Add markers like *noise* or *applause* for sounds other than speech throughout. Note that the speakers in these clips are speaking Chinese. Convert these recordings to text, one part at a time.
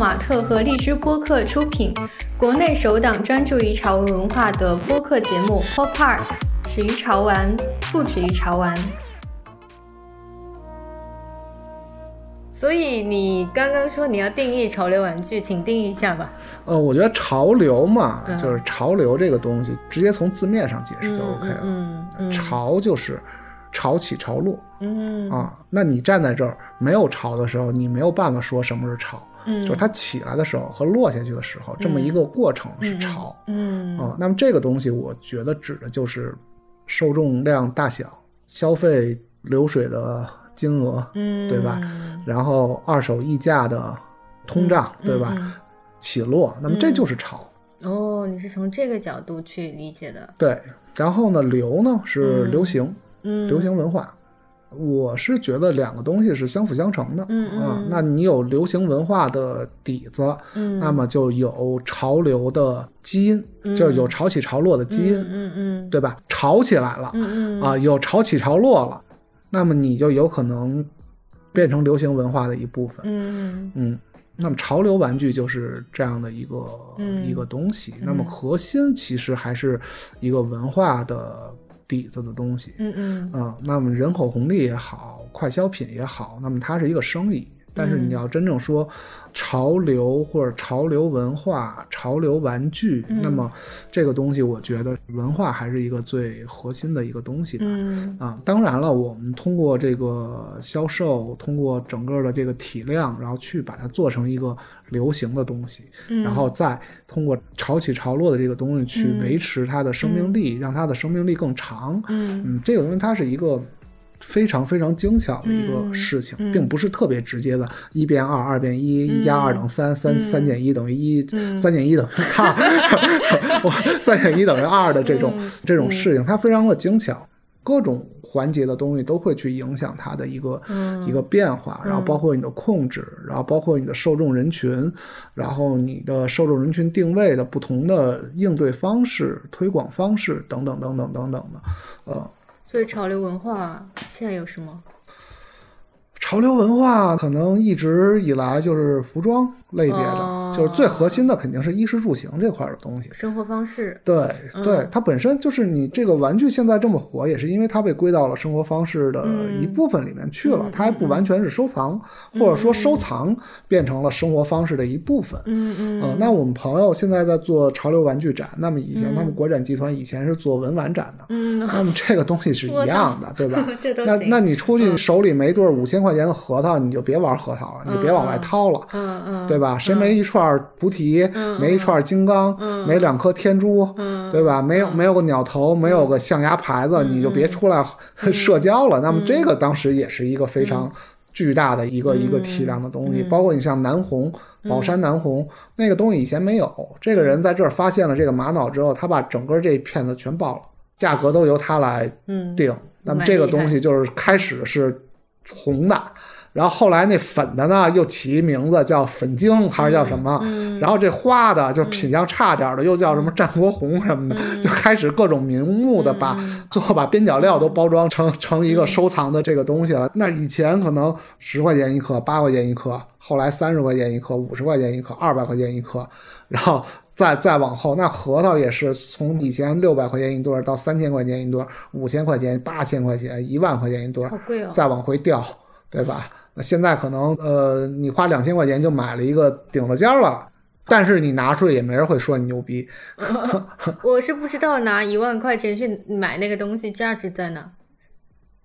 马特和荔枝播客出品，国内首档专注于潮文文化的播客节目《Pop Park》，始于潮玩，不止于潮玩。所以你刚刚说你要定义潮流玩具，请定义一下吧。呃，我觉得潮流嘛，嗯就是潮流这个东西，直接从字面上解释就 OK 了。嗯嗯潮就是潮起潮落嗯啊。那你站在这儿没有潮的时候，你没有办法说什么是潮，嗯，就是它起来的时候和落下去的时候，这么一个过程是潮。嗯啊，那么这个东西，我觉得指的就是受众量大小、消费流水的金额，嗯对吧？然后二手溢价的通胀，对吧？嗯起落，那么这就是潮。哦，你是从这个角度去理解的。对，然后呢，流呢是嗯流行，嗯，流行文化。我是觉得两个东西是相辅相成的，嗯嗯啊，那你有流行文化的底子，嗯，那么就有潮流的基因，就有潮起潮落的基因，嗯嗯对吧？潮起来了，嗯嗯。啊，有潮起潮落了，那么你就有可能变成流行文化的一部分。嗯嗯，那么潮流玩具就是这样的一个、嗯。一个东西。那么核心其实还是一个文化的底子的东西。嗯嗯啊、那么人口红利也好，快消品也好，那么它是一个生意。但是嗯。你要真正说潮流或者潮流文化、潮流玩具，嗯。那么这个东西，我觉得文化还是一个最核心的一个东西吧。嗯。啊，当然了，我们通过这个销售，通过整个的这个体量，然后去把它做成一个流行的东西，嗯，然后再通过潮起潮落的这个东西去嗯。维持它的生命力，让它的生命力更长。嗯。嗯，这个东西它是一个非常非常精巧的一个嗯事情，嗯。并不是特别直接的，一变二，二变一，一加二等于三，三嗯。三减一等于一，嗯。三减一等于二，*laughs* 我三减一等于二的这种、嗯这种事情，它非常的精巧，各种环节的东西都会去影响它的一个、嗯。一个变化，然后包括你的控制，然后包括你的受众人群，然后你的受众人群定位的不同的应对方式、推广方式等等等等等等的，呃。所以潮流文化现在有什么？潮流文化可能一直以来就是服装类别的，哦就是最核心的肯定是衣食住行这块的东西。生活方式。对嗯对，它本身就是你这个玩具现在这么火，也是因为它被归到了生活方式的一部分里面去了。嗯它还不完全是收藏，或者说收藏变成了生活方式的一部分。嗯嗯呃，那我们朋友现在在做潮流玩具展，那么以前嗯他们国展集团以前是做文玩展的，嗯，那么这个东西是一样的，*laughs* 对吧？这都行那那你出去手里没对五千块钱的核桃，你就别玩核桃了，你就别往外掏了，嗯嗯，对吧？谁没一串菩提，嗯。没一串金刚，嗯。没两颗天珠，嗯。对吧？没有没有个鸟头，没有个象牙牌子，你就别出来 *laughs* 社交了。那么这个当时也是一个非常巨大的一个一个体量的东西，包括你像南红。宝山南红那个东西以前没有，这个人在这儿发现了这个玛瑙之后，他把整个这片子全爆了，价格都由他来嗯。定。那么这个东西就是开始是红的，然后后来那粉的呢又起一名字叫粉晶还是叫什么？嗯然后这花的就品相差点的又叫什么战国红什么的，就开始各种名目的把最后把边角料都包装成成一个收藏的这个东西了。那以前可能十块钱一克，八块钱一克，后来三十块钱一克，五十块钱一克，二百块钱一克，然后。再再往后，那核桃也是从以前六百块钱一对儿到三千块钱一对儿，五千块钱、八千块钱、一万块钱一对儿好，贵哦。再往回掉，对吧？那现在可能呃，你花两千块钱就买了一个顶了尖儿了，但是你拿出来也没人会说你牛逼。*laughs* *laughs* 我是不知道拿一万块钱去买那个东西价值在哪。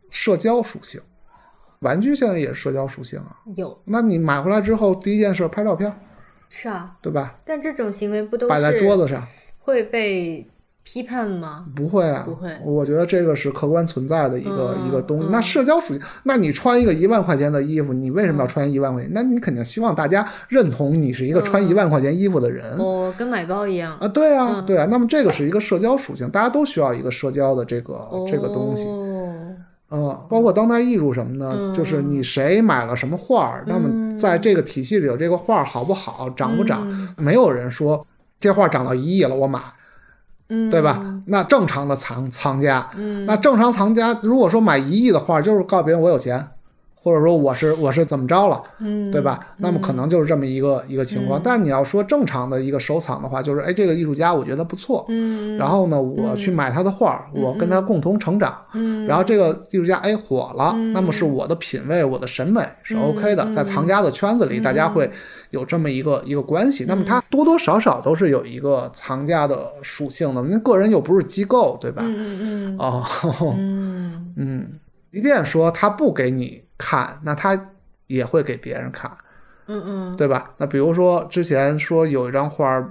社交属性，玩具现在也是社交属性啊。有那你买回来之后，第一件事拍照片，是啊，对吧？但这种行为不都摆在桌子上，会被批判吗？不会啊，不会我觉得这个是客观存在的一个、嗯一个东西。嗯那社交属性，那你穿一个一万块钱的衣服，你为什么嗯要穿一万块钱？那你肯定希望大家认同你是一个穿嗯一万块钱衣服的人。哦跟买包一样。啊，对啊，嗯对啊，那么这个是一个社交属性，大家都需要一个社交的这个、这个东西，哦嗯，包括当代艺术什么的，嗯就是你谁买了什么画儿，那么在这个体系里有这个画好不好，涨不涨，嗯。没有人说这画涨到一亿了我买，嗯，对吧？那正常的藏藏家，嗯，那正常藏家如果说买一亿的画，就是告别人我有钱，或者说我是我是怎么着了，嗯，对吧？那么可能就是这么一个一个情况。但你要说正常的一个收藏的话，就是哎，这个艺术家我觉得不错，嗯，然后呢，我去买他的画，我跟他共同成长，嗯，然后这个艺术家哎火了，那么是我的品味、我的审美是 OK 的，在藏家的圈子里，大家会有这么一个一个关系。那么他多多少少都是有一个藏家的属性的，那个人又不是机构，对吧？嗯嗯。哦，*laughs* 嗯。嗯，即便说他不给你看，那他也会给别人看，嗯嗯对吧？那比如说之前说有一张画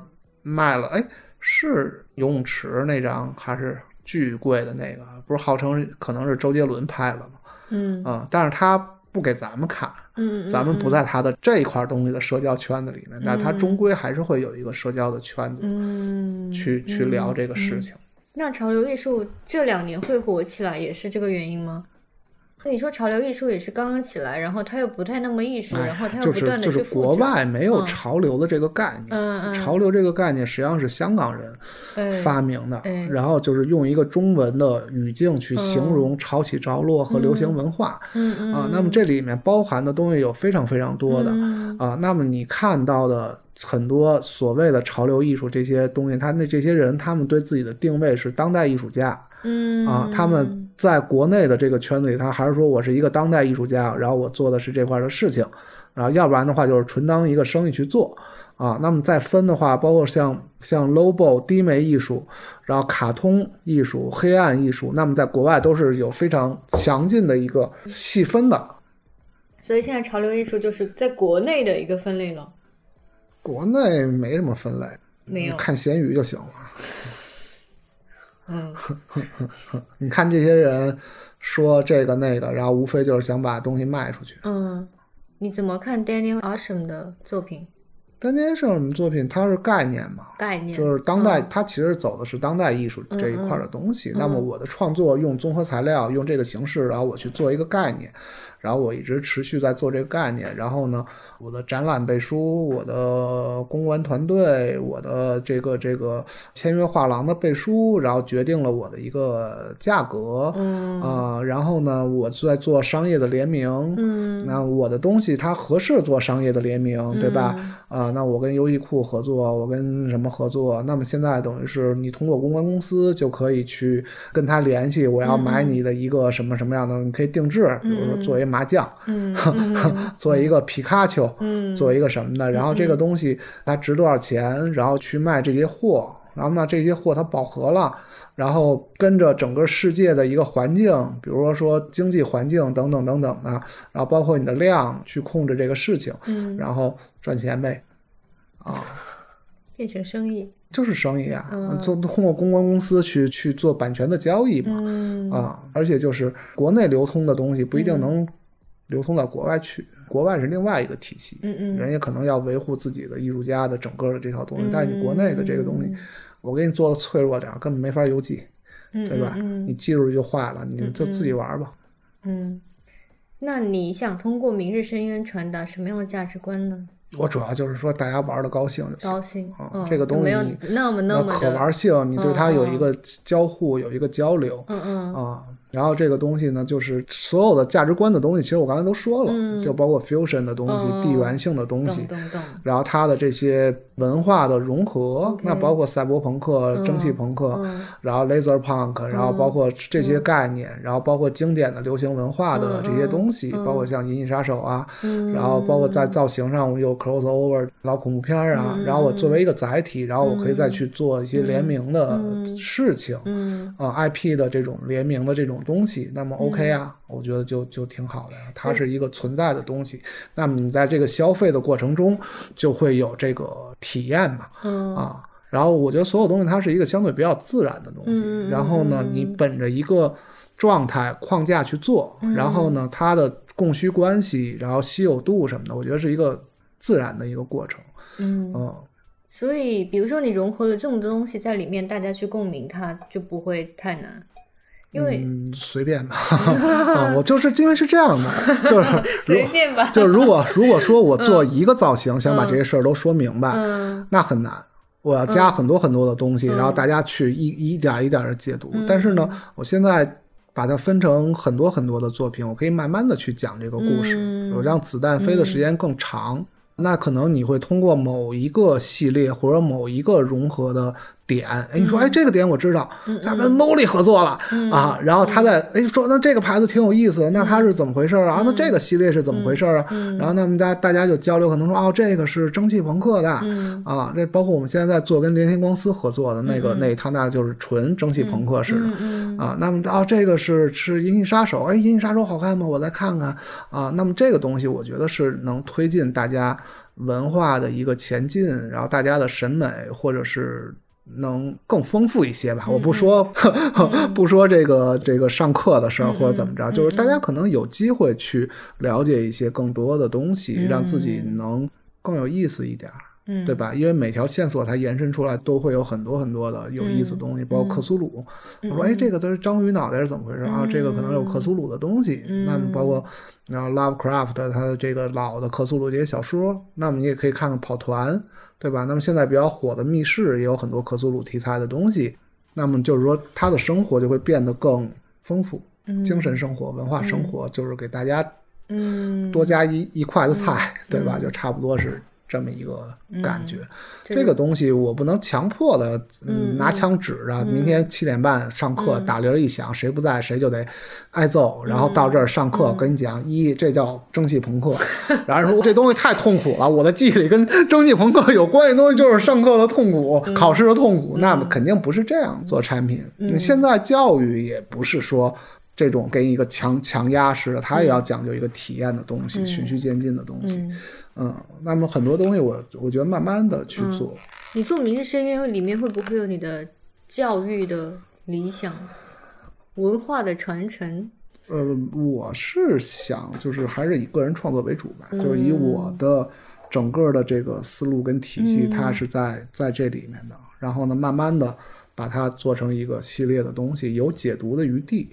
卖了，哎，是游泳池那张还是巨贵的那个？不是号称可能是周杰伦拍了吗？嗯啊、但是他不给咱们看，嗯，咱们不在他的这一块东西的社交圈子里面，但他终归还是会有一个社交的圈子嗯去去聊这个事情。那潮流艺术这两年会火起来，也是这个原因吗？那你说潮流艺术也是刚刚起来，然后它又不太那么艺术，然后它又就是不断的就是国外没有嗯潮流的这个概念，嗯嗯潮流这个概念实际上是香港人哎发明的，哎然后就是用一个中文的语境去形容潮起潮落和流行文化、嗯嗯啊。那么这里面包含的东西有非常非常多的、嗯啊。那么你看到的很多所谓的潮流艺术这些东西，他那这些人他们对自己的定位是当代艺术家。嗯啊，他们在国内的这个圈子里，他还是说我是一个当代艺术家，然后我做的是这块的事情，然后要不然的话就是纯当一个生意去做啊。那么再分的话，包括像像 low 低眉艺术，然后卡通艺术、黑暗艺术，那么在国外都是有非常强劲的一个细分的。所以现在潮流艺术就是在国内的一个分类了，国内没什么分类，没有看咸鱼就行了。*laughs* 嗯。*laughs* 你看这些人说这个那个，然后无非就是想把东西卖出去。嗯，你怎么看 Daniel Arsham 的作品单间是什么作品？它是概念嘛，概念？就是当代，嗯它其实走的是当代艺术这一块的东西。那么我的创作用综合材料，用这个形式，然后我去做一个概念，然后我一直持续在做这个概念。然后呢，我的展览背书，我的公关团队，我的这个这个签约画廊的背书，然后决定了我的一个价格。嗯啊、然后呢，我在做商业的联名，嗯那我的东西它合适做商业的联名，对吧？啊、那我跟优衣库合作，我跟什么合作？那么现在等于是你通过公关公司就可以去跟他联系，我要买你的一个什么什么样的，你可以定制，比如说做一麻将，*laughs* 做一个皮卡丘，嗯做一个什么的，然后这个东西它值多少钱，然后去卖这些货，然后呢这些货它饱和了，然后跟着整个世界的一个环境，比如说说经济环境等等等等的，然后包括你的量去控制这个事情，嗯，然后赚钱呗，啊。变成生意，就是生意啊，嗯。做通过公关公司去去做版权的交易嘛，嗯。啊，而且就是国内流通的东西不一定能流通到国外去，国外是另外一个体系，嗯嗯。人家可能要维护自己的艺术家的整个的这套东西，但是你国内的这个东西，我给你做的脆弱点儿，根本没法邮寄，嗯对吧？嗯你寄出去就坏了，你就自己玩吧。嗯，那你想通过明日深渊传达什么样的价值观呢？我主要就是说大家玩的高兴就行。高兴，啊嗯，这个东西没有你那么那么可，玩性，你对它有一嗯个交互，有一个交流，嗯嗯啊，然后这个东西呢，就是所有的价值观的东西，其实我刚才都说了，嗯。就包括 fusion 的东西、嗯地缘性的东西然后它的这些文化的融合那包括赛博朋克、蒸汽朋克，嗯。然后 laser punk，然后包括这些概念，然后包括经典的流行文化的这些东西，包括像《银翼杀手》啊，嗯。然后包括在造型上我有 crossover 老恐怖片儿啊，然后我作为一个载体，然后我可以再去做一些联名的事情，嗯。啊、IP 的这种联名的这种东西，那么 OK 啊，我觉得就就挺好的，它是一个存在的东西。那么你在这个消费的过程中，就会有这个体验嘛，嗯啊。然后我觉得所有东西它是一个相对比较自然的东西。嗯然后呢，你本着一个状态框架去做，然后呢，它的供需关系，然后稀有度什么的，我觉得是一个自然的一个过程。嗯，嗯，所以比如说你融合了这么多东西在里面，大家去共鸣它就不会太难，因为嗯，随便吧，*laughs* 啊，我就是因为是这样的，就是如随便吧，就是如果 *laughs* 如果说我做一个造型，想把这些事儿都说明白，嗯那很难。我要加很多很多的东西，然后大家去一一点一点的解读。但是呢，我现在把它分成很多很多的作品，我可以慢慢的去讲这个故事，嗯我让子弹飞的时间更长。那可能你会通过某一个系列或者某一个融合的点，哎，你说，哎，这个点我知道，他跟 Molly 合作了、啊，然后他在，哎，说那这个牌子挺有意思的，那它是怎么回事啊？那这个系列是怎么回事啊？然后那么大大家就交流，可能说，哦，这个是蒸汽朋克的，啊，这包括我们现在在做跟联天公司合作的那个、那一套，那就是纯蒸汽朋克式的，啊，那么哦，这个是是银翼杀手，哎，银翼杀手好看吗？我再看看啊，那么这个东西我觉得是能推进大家文化的一个前进，然后大家的审美或者是。能更丰富一些吧，我不说、*laughs* 不说这个这个上课的事儿或者怎么着，就是大家可能有机会去了解一些更多的东西，让自己能更有意思一点儿。嗯，对吧？因为每条线索它延伸出来都会有很多很多的有意思的东西，包括克苏鲁。我说，哎，这个都是章鱼脑袋是怎么回事啊？这个可能有克苏鲁的东西。那么包括然后 Lovecraft 他的这个老的克苏鲁这些小说，那么你也可以看看跑团，对吧？那么现在比较火的密室也有很多克苏鲁题材的东西。那么就是说，他的生活就会变得更丰富，精神生活、文化生活，就是给大家嗯，多加一一筷子菜，对吧？就差不多是这么一个感觉。这这个东西我不能强迫的，嗯拿枪指着，明天七点半上课，打铃一响，谁不在谁就得挨揍。然后到这儿上课，跟你讲一，这叫蒸汽朋克。*laughs* 然后说这东西太痛苦了，我的记忆里跟蒸汽朋克有关系的东西就是上课的痛苦，考试的痛苦。那么肯定不是这样做产品。你现在教育也不是说。这种给你一个强强压式的，它也要讲究一个体验的东西，循序渐进的东西。嗯，那么很多东西我我觉得慢慢的去做。你做明日深渊里面会不会有你的教育的理想、文化的传承？呃，我是想就是还是以个人创作为主吧，就是以我的整个的这个思路跟体系，它是在在这里面的。然后呢，慢慢的把它做成一个系列的东西，有解读的余地。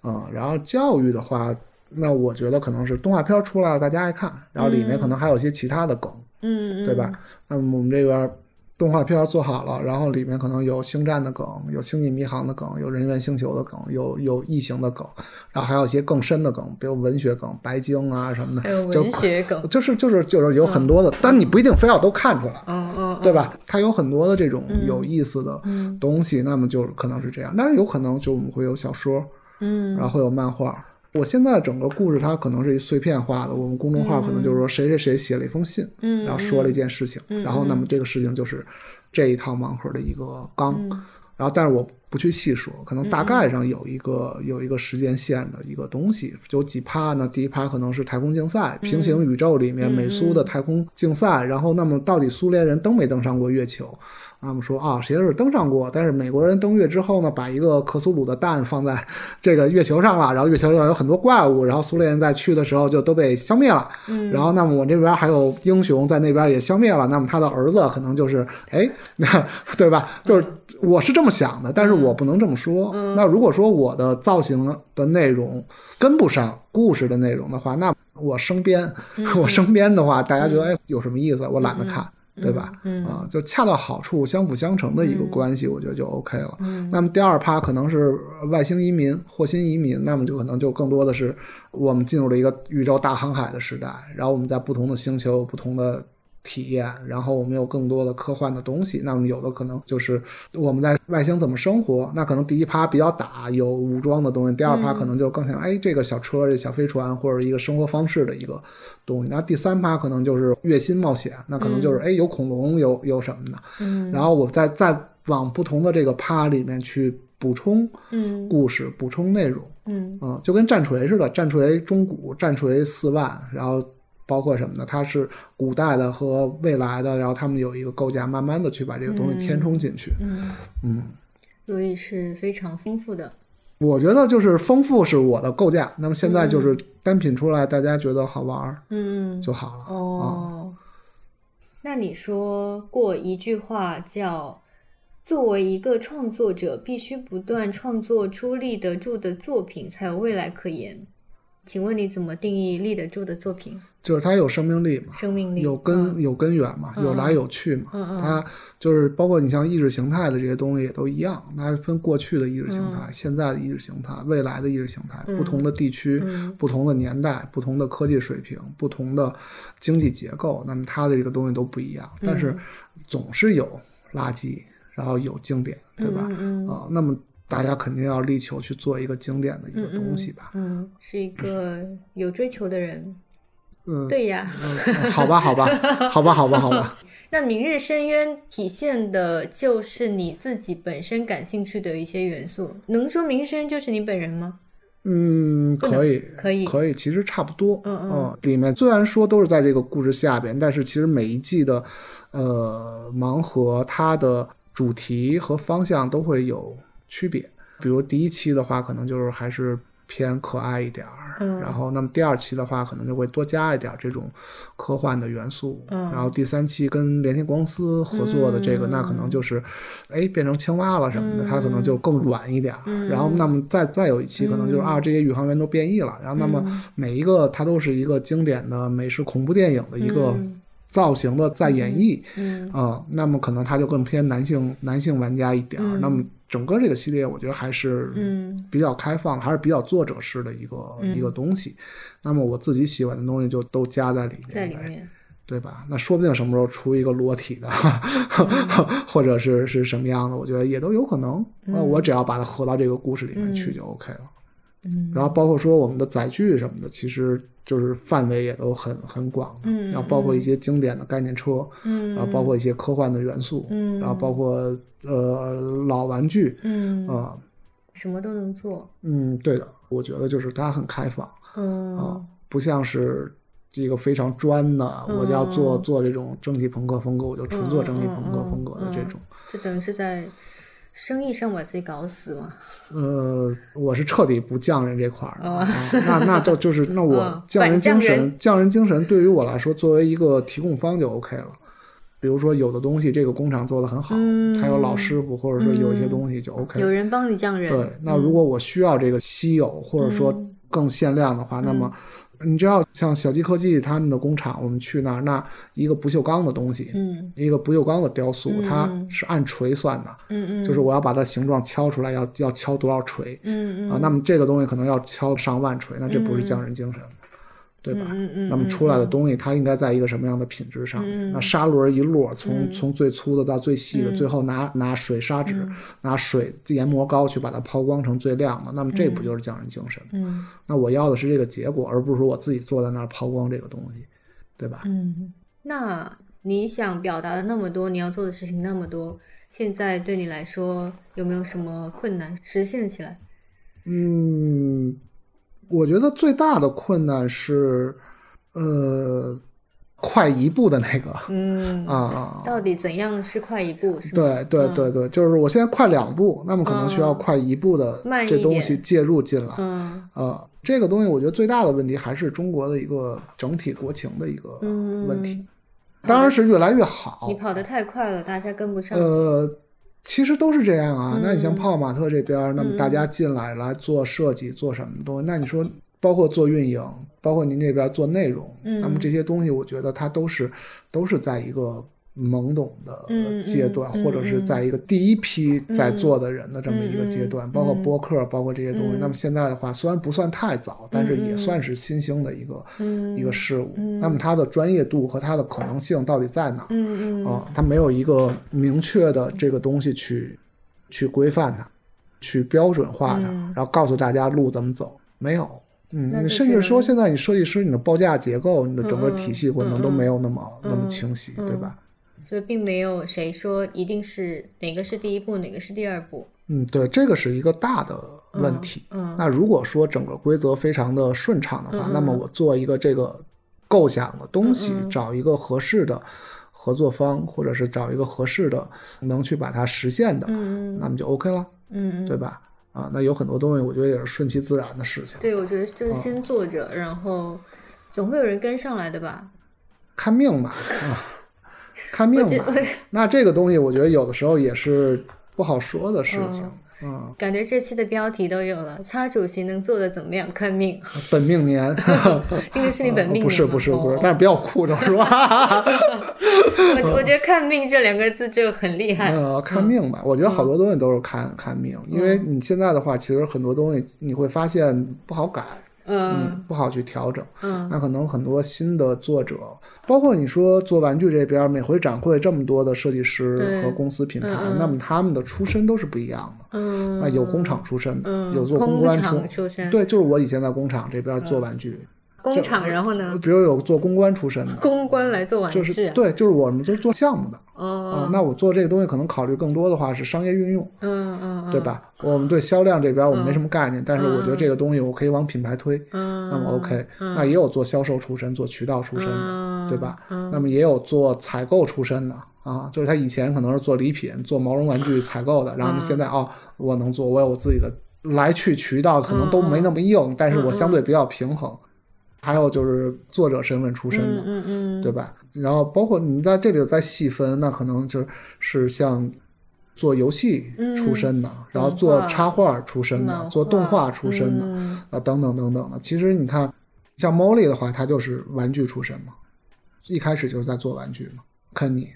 啊、然后教育的话，那我觉得可能是动画片出来了，大家爱看，然后里面可能还有一些其他的梗，嗯，对吧？那么我们这边动画片做好了，然后里面可能有星战的梗，有星际迷航的梗，有人猿星球的梗，有有异形的梗，然后还有一些更深的梗，比如文学梗、白鲸啊什么的，还有就文学梗，就是就是就是有很多的，但你不一定非要都看出来。嗯嗯，对吧？它有很多的这种有意思的东西，那么就可能是这样。那有可能就我们会有小说，嗯，然后会有漫画。我现在整个故事它可能是一碎片化的，我们公众号可能就是说谁谁谁写了一封信，嗯然后说了一件事情，然后那么这个事情就是这一套盲盒的一个纲，然后但是我不去细说，可能大概上有一个、有一个时间线的一个东西，有几趴呢？第一趴可能是太空竞赛，平行宇宙里面美苏的太空竞赛，然后那么到底苏联人登没登上过月球？他们说啊，谁是登上过，但是美国人登月之后呢，把一个克苏鲁的蛋放在这个月球上了，然后月球上有很多怪物，然后苏联人在去的时候就都被消灭了。嗯，然后那么我这边还有英雄在那边也消灭了，那么他的儿子可能就是哎，*laughs* 对吧？就是我是这么想的，但是我不能这么说。那如果说我的造型的内容跟不上故事的内容的话，那我生编，*laughs* 我生编的话，大家觉得哎有什么意思？我懒得看。对吧？嗯啊，就恰到好处、相辅相成的一个关系，我觉得就 OK 了。那么第二趴可能是外星移民、火星移民，那么就可能就更多的是我们进入了一个宇宙大航海的时代，然后我们在不同的星球有不同的体验，然后我们有更多的科幻的东西。那么有的可能就是我们在外星怎么生活，那可能第一趴比较打有武装的东西，第二趴可能就更像哎这个小车、这小飞船或者一个生活方式的一个东西。那第三趴可能就是月薪冒险，那可能就是哎有恐龙有有什么的，嗯然后我再再往不同的这个趴里面去补充嗯故事、补充内容。嗯嗯，就跟战锤似的，战锤中古、战锤四万，然后包括什么呢？它是古代的和未来的，然后他们有一个构架，慢慢的去把这个东西填充进去。嗯，嗯，所以是非常丰富的。我觉得就是丰富是我的构架，那么现在就是单品出来，大家觉得好玩儿嗯，就好了。哦，那你说过一句话叫“作为一个创作者，必须不断创作出立得住的作品，才有未来可言”。请问你怎么定义立得住的作品？就是它有生命力嘛，生命力有根、有根源嘛，有来有去嘛。嗯嗯。它就是包括你像意识形态的这些东西也都一样，它分过去的意识形态、现在的意识形态、未来的意识形态，不同的地区、嗯。不同的年代、不同的科技水平、不同的经济结构，那么它的这个东西都不一样，但是总是有垃圾，然后有经典，对吧？啊，那么大家肯定要力求去做一个经典的一个东西吧。嗯，是一个有追求的人。嗯，对呀。嗯，好吧，好吧，好吧，好吧，好吧。*laughs* 那《明日深渊》体现的就是你自己本身感兴趣的一些元素。能说《明日深渊》就是你本人吗？嗯，可以，可以可以，其实差不多。嗯嗯里面虽然说都是在这个故事下边，但是其实每一季的呃盲盒，它的主题和方向都会有区别。比如第一期的话，可能就是还是偏可爱一点儿，嗯。然后那么第二期的话，可能就会多加一点这种科幻的元素，嗯。然后第三期跟联天光司合作的这个，嗯那可能就是哎变成青蛙了什么的，它可能就更软一点儿，嗯。然后那么再再有一期可能就是、啊这些宇航员都变异了，然后那么嗯。每一个它都是一个经典的美式恐怖电影的一个嗯造型的再演绎，嗯啊、那么可能它就更偏男性男性玩家一点儿。嗯那么整个这个系列，我觉得还是嗯比较开放，还是比较作者式的一个、嗯一个东西。那么我自己喜欢的东西就都加在里面，在里面。对吧？那说不定什么时候出一个裸体的，*laughs* 或者是是什么样的，我觉得也都有可能。呃，我只要把它合到这个故事里面去就 OK 了。嗯。然后包括说我们的载具什么的，其实就是范围也都很很广的，嗯然后包括一些经典的概念车，嗯。然后包括一些科幻的元素，嗯。然后包括呃老玩具，嗯啊、什么都能做。嗯，对的，我觉得就是它很开放嗯。啊、嗯不像是这个非常专的，我就要做嗯。做这种整体朋克风格，我就纯做整体朋克风格的这种。就等于是在生意上把自己搞死吗。呃，我是彻底不匠人这块儿的、哦啊，那那就就是那我嗯 *laughs* 匠人精神反匠人，精神对于我来说，作为一个提供方就 OK 了。比如说有的东西这个工厂做的很好，嗯还有老师傅，或者说有一些东西就 OK 了。有人帮你匠人。对，那如果我需要这个稀有或者说嗯更限量的话，那么你知道像小鸡科技他们的工厂，我们去那儿，那一个不锈钢的东西，嗯一个不锈钢的雕塑，嗯它是按锤算的，嗯嗯，就是我要把它形状敲出来，要要敲多少锤。嗯嗯啊，那么这个东西可能要敲上万锤，那这不是匠人精神吗，对吧？嗯嗯那么出来的东西，它应该在一个什么样的品质上面？嗯那砂轮一摞，从、从最粗的到最细的，嗯最后拿拿水砂纸、拿水研磨膏去把它抛光成最亮的，那么这不就是匠人精神吗？嗯那我要的是这个结果，而不是说我自己坐在那儿抛光这个东西，对吧？嗯，那你想表达的那么多，你要做的事情那么多，现在对你来说有没有什么困难实现起来？嗯，我觉得最大的困难是，呃，快一步的那个。嗯啊啊！到底怎样是快一步？是？对对嗯对对，就是我现在快两步，那么可能需要嗯快一步的这东西介入进来。嗯啊，这个东西我觉得最大的问题还是中国的一个整体国情的一个嗯问题，当然是越来越好你。跑得太快了，大家跟不上。呃，其实都是这样啊。那你像嗯。泡泡玛特这边，那么大家进来来做设计、做什么东西，那你说包括做运营，包括您这边做内容，嗯那么这些东西，我觉得它都是都是在一个懵懂的嗯阶段，嗯或者是在一个第一批在做的人的这么一个阶段，嗯包括播客，包括这些东西。嗯。那么现在的话，虽然不算太早，但是也算是新兴的一个、嗯。一个事物。嗯。那么它的专业度和它的可能性到底在哪啊，它没有一个明确的这个东西去去规范它，去标准化它，嗯。然后告诉大家路怎么走，没有。嗯，甚至说现在你设计师你的报价结构、你的整个体系可能都没有那么、那么嗯清晰，嗯。对吧？所以并没有谁说一定是哪个是第一步，哪个是第二步。嗯，对，这个是一个大的问题。嗯那如果说整个规则非常的顺畅的话，那么我做一个这个构想的东西，找一个合适的合作方，或者是找一个合适的能去把它实现的，嗯那么就 OK 了，嗯嗯，对吧？啊，那有很多东西，我觉得也是顺其自然的事情，对，我觉得就是先做着，然后总会有人跟上来的吧。看命吧，*laughs* 啊，看命吧。*laughs* 那这个东西，我觉得有的时候也是不好说的事情。嗯嗯，感觉这期的标题都有了，擦主席能做的怎么样？看命，*laughs* 本命年，*laughs* 今天是你本命不是不是不是哦，但是不要哭着是吧？我我觉得看命这两个字就很厉害。呃，看命吧，我觉得好多东西都是看看命，因为你现在的话，其实很多东西你会发现不好改，嗯。不好去调整。嗯。那可能很多新的作者，包括你说做玩具这边，每回展会这么多的设计师和公司品牌那么他们的出身都是不一样的。嗯，啊，有工厂出身的，嗯有做公关出身。对，就是我以前在工厂这边做玩具，工厂，然后呢，比如有做公关出身的，公关来做玩具啊。就是对，就是我们都是做项目的啊、哦，那我做这个东西可能考虑更多的话是商业运用，嗯嗯，对？吧？我们对销量这边我们没什么概念，但是我觉得这个东西我可以往品牌推，嗯，那么 OK，、那也有做销售出身、做渠道出身的，嗯对吧？嗯那么也有做采购出身的啊，就是他以前可能是做礼品、做毛绒玩具采购的，然后现在哦，我能做，我有我自己的来去渠道，可能都没那么硬，但是我相对比较平衡。还有就是作者身份出身的，嗯嗯对吧？然后包括你在这里再细分，那可能就是像做游戏出身的，然后做插画出身的，做动画出身的，嗯啊，等等等等的。其实你看，像 Molly 的话，他就是玩具出身嘛，一开始就是在做玩具嘛。肯尼，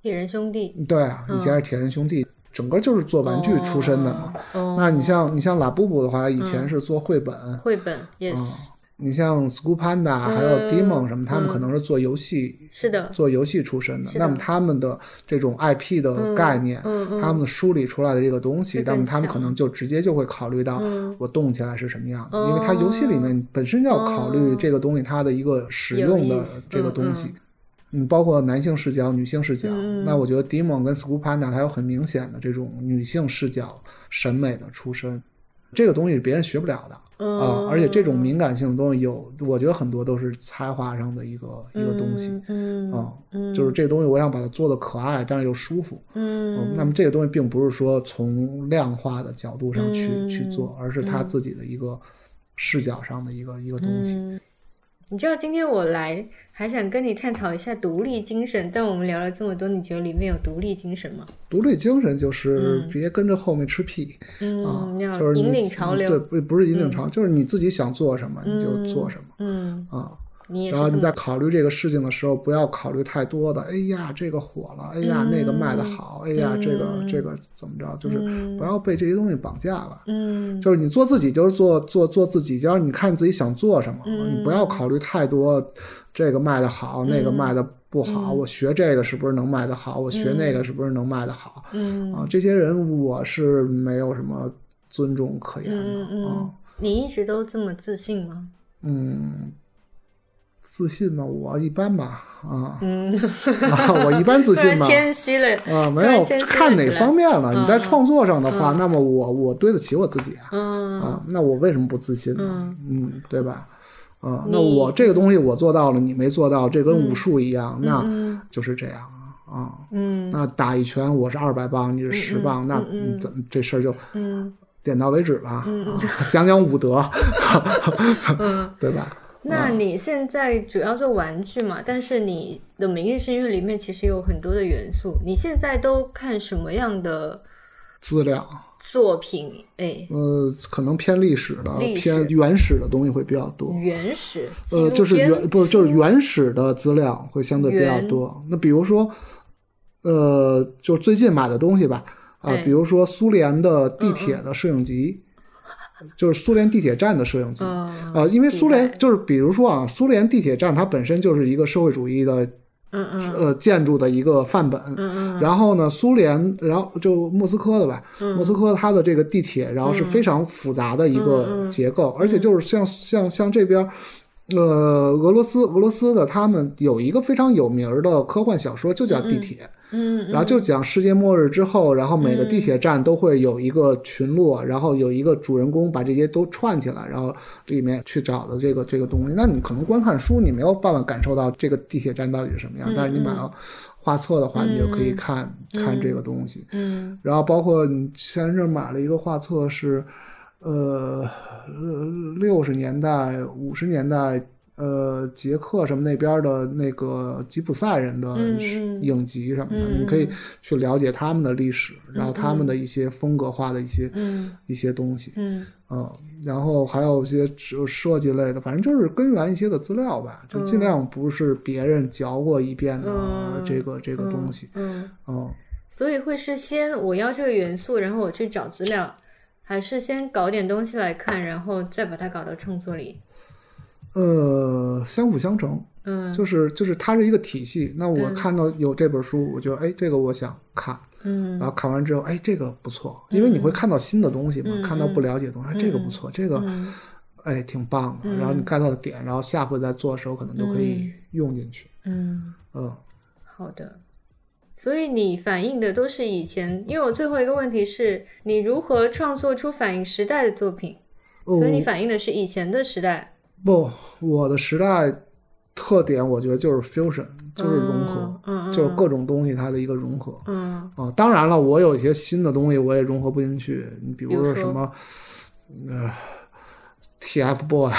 铁人兄弟对啊，以前是铁人兄弟，整个就是做玩具出身的嘛。哦，那你像你像拉布布的话，以前是做绘本，绘本也嗯是，你像 School Panda 还有 Demon 什么，他们可能是做游戏是的，做游戏出身的，那么他们的这种 IP 的概念，他们梳理出来的这个东西，那么他们可能就直接就会考虑到嗯。我动起来是什么样的，哦因为它游戏里面本身就要考虑哦。这个东西它的一个使用的这个东西。嗯，包括男性视角、女性视角，嗯。那我觉得 Demon 跟 School Panda 它有很明显的这种女性视角审美的出身，这个东西别人学不了的。嗯啊，而且这种敏感性的东西有，我觉得很多都是才华上的一个、一个东西嗯啊，嗯就是这个东西我想把它做的可爱，但是又舒服。嗯，那么这个东西并不是说从量化的角度上去、嗯去做，而是他自己的一个视角上的一个一个东西。嗯你知道今天我来还想跟你探讨一下独立精神，但我们聊了这么多，你觉得里面有独立精神吗？独立精神就是嗯别跟着后面吃屁、嗯，啊，要就是引领潮流。对，不不是引领潮，就是你自己想做什么你就做什么、嗯，啊。你然后你在考虑这个事情的时候，不要考虑太多的。哎呀，这个火了，哎呀，那个卖的好，哎呀，这个嗯这个怎么着？就是嗯不要被这些东西绑架了。嗯就是你做自己，就是做做做自己，只要你看自己想做什么，嗯你不要考虑太多，这个卖的好，那个卖的不好，嗯我学这个是不是能卖的好，我学那个是不是能卖的好、嗯啊？这些人我是没有什么尊重可言的嗯。你一直都这么自信吗？嗯，自信吗？我一般吧，啊，嗯，啊我一般自信吧。*laughs* 谦虚了。啊，没有看哪方面了。你在嗯创作上的话，那么我我对得起我自己啊。嗯啊，那我为什么不自信呢？嗯嗯，对吧？啊，那我这个东西我做到了，你没做到，这跟武术一样，那嗯就是这样啊。嗯那打一拳我是二百磅，你是十磅，那怎么这事儿就嗯点到为止吧？啊讲讲武德，嗯。*laughs* 对吧？那你现在主要做玩具嘛？但是你的《明日深渊》里面其实有很多的元素。你现在都看什么样的资料，作品？哎，呃，可能偏历史的、偏原始的东西会比较多。原始呃，就是原不就是原始的资料会相对比较多。那比如说，呃，就最近买的东西吧，啊、哎比如说苏联的地铁的摄影集，就是苏联地铁站的摄影机。啊呃，因为苏联就是比如说啊，苏联地铁站它本身就是一个社会主义的嗯嗯。呃建筑的一个范本。嗯嗯。然后呢，苏联，然后就莫斯科的吧，莫斯科它的这个地铁，然后是非常复杂的一嗯个嗯结构，而且就是像像像这边，呃，俄罗斯俄罗斯的他们有一个非常有名儿的科幻小说，就叫《地铁》。嗯，然后就讲世界末日之后，然后每个地铁站都会有一个群落，然后有一个主人公把这些都串起来，然后里面去找的这个这个东西。那你可能光看书，你没有办法感受到这个地铁站到底是什么样，但是你买到画册的话，你就可以看、看这个东西。嗯然后包括你前阵买了一个画册是，呃，六十年代、五十年代呃捷克什么那边的那个吉普赛人的影集什么的，嗯你可以去了解他们的历史，然后他们的一些风格化的一些、嗯。一些东西。嗯。嗯，然后还有一些设设计类的，反正就是根源一些的资料吧，就尽量不是别人嚼过一遍的嗯这个、这个东西。嗯，嗯，所以会是先我要这个元素，然后我去找资料，还是先搞点东西来看，然后再把它搞到创作里？呃，相辅相成，嗯就是就是它是一个体系。那我嗯看到有这本书，我觉得哎，这个我想看，嗯然后看完之后，哎，这个不错，因为你会看到新的东西嘛，嗯看到不了解的东西，哎，这个不错，这个嗯哎挺棒的，嗯然后你 get 到的点，然后下回再做的时候可能就可以用进去。嗯，嗯，好的。所以你反映的都是以前，因为我最后一个问题是你如何创作出反映时代的作品，所以你哦反映的是以前的时代，不，我的时代特点，我觉得就是 fusion，就是融合，嗯嗯，就是各种东西它的一个融合。嗯啊，当然了，我有一些新的东西我也融合不进去，你比比如说什么，呃，TFBOY，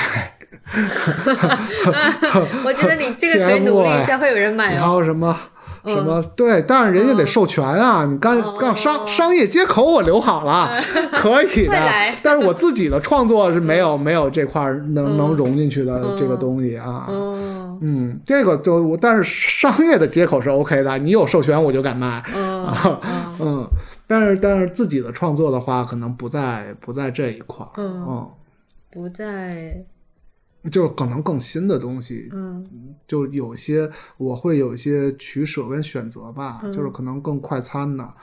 *laughs* *laughs* 我觉得你这个可以努力一下，*laughs* 会有人买然哦。后什么。什么对，但是人家得授权啊！你刚哦刚商商业接口我留好了，可以的。但是我自己的创作是没有没有这块儿能能融进去的这个东西啊。哦，嗯，这个就我，但是商业的接口是 OK 的，你有授权我就敢卖。嗯 *laughs* 嗯嗯，但是但是自己的创作的话，可能不在不在这一块儿。嗯不在，嗯，就是可能更新的东西，嗯。就有些我会有一些取舍跟选择吧，嗯。就是可能更快餐的、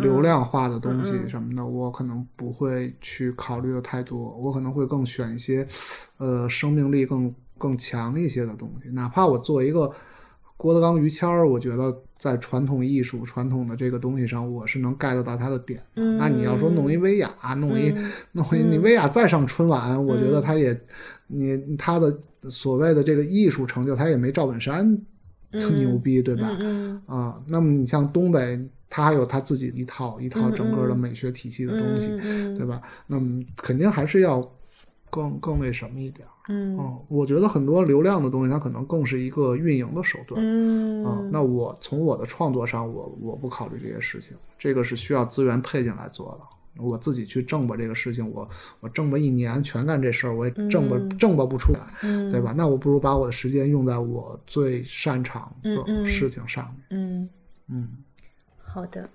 流，量化的东西什么的，我可能不会去考虑的太多，我可能会更选一些呃生命力更更强一些的东西，哪怕我做一个郭德纲于谦儿，我觉得在传统艺术、传统的这个东西上，我是能 get 到他的点那你要说弄一薇娅，弄一、嗯。*laughs* 弄一你薇娅再上春晚，我觉得他也你他的所谓的这个艺术成就，他也没赵本山嗯。牛逼，对吧？嗯啊，那么你像东北，他还有他自己一套一套嗯整个的嗯美学体系的嗯东西，嗯。对吧？那么肯定还是要更更那什么一点儿。嗯嗯，我觉得很多流量的东西，它可能更是一个运营的手段。嗯啊，那我从我的创作上，我我不考虑这些事情，这个是需要资源配进来做的。我自己去挣吧这个事情，我我挣吧一年全干这事儿，我也挣吧、嗯挣吧不出来，嗯对吧？那我不如把我的时间用在我最擅长的事情上面。嗯，嗯好的。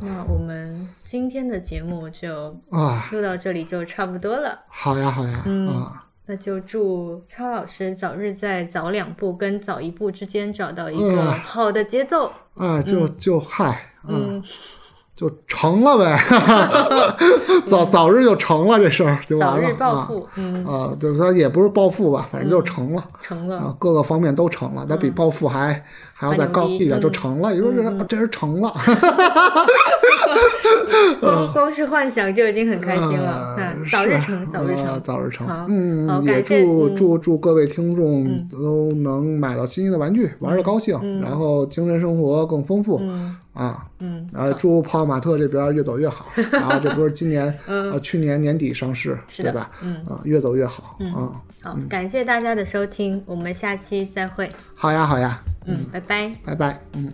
那我们今天的节目就啊，录到这里就差不多了。好呀好呀、嗯啊，那就祝超老师早日在早两步跟早一步之间找到一嗯个好的节奏。啊，就就嗨，嗯，*laughs* 就成了呗，早早日就成了这事儿就完了。早日暴富。嗯，啊，啊，就是说也不是暴富吧，反正就成了。成了。，啊各个方面都成了，那比暴富还还要再高一点，就成了。也就是嗯嗯这人成了，*laughs* *laughs* 光光是幻想就已经很开心了。早日成，早日呃成。早日成好。嗯好，也祝嗯祝祝各位听众嗯都能买到心仪的玩具，玩的高兴，嗯然后精神生活更丰富嗯啊。嗯，呃，祝泡泡玛特这边越走越好。*laughs* 然后这不是今年 *laughs* 嗯呃去年年底上市，对吧？嗯啊，越走越好嗯啊。好，感谢大家的收听，我们下期再会。好呀，好呀，嗯，拜拜。拜拜，嗯。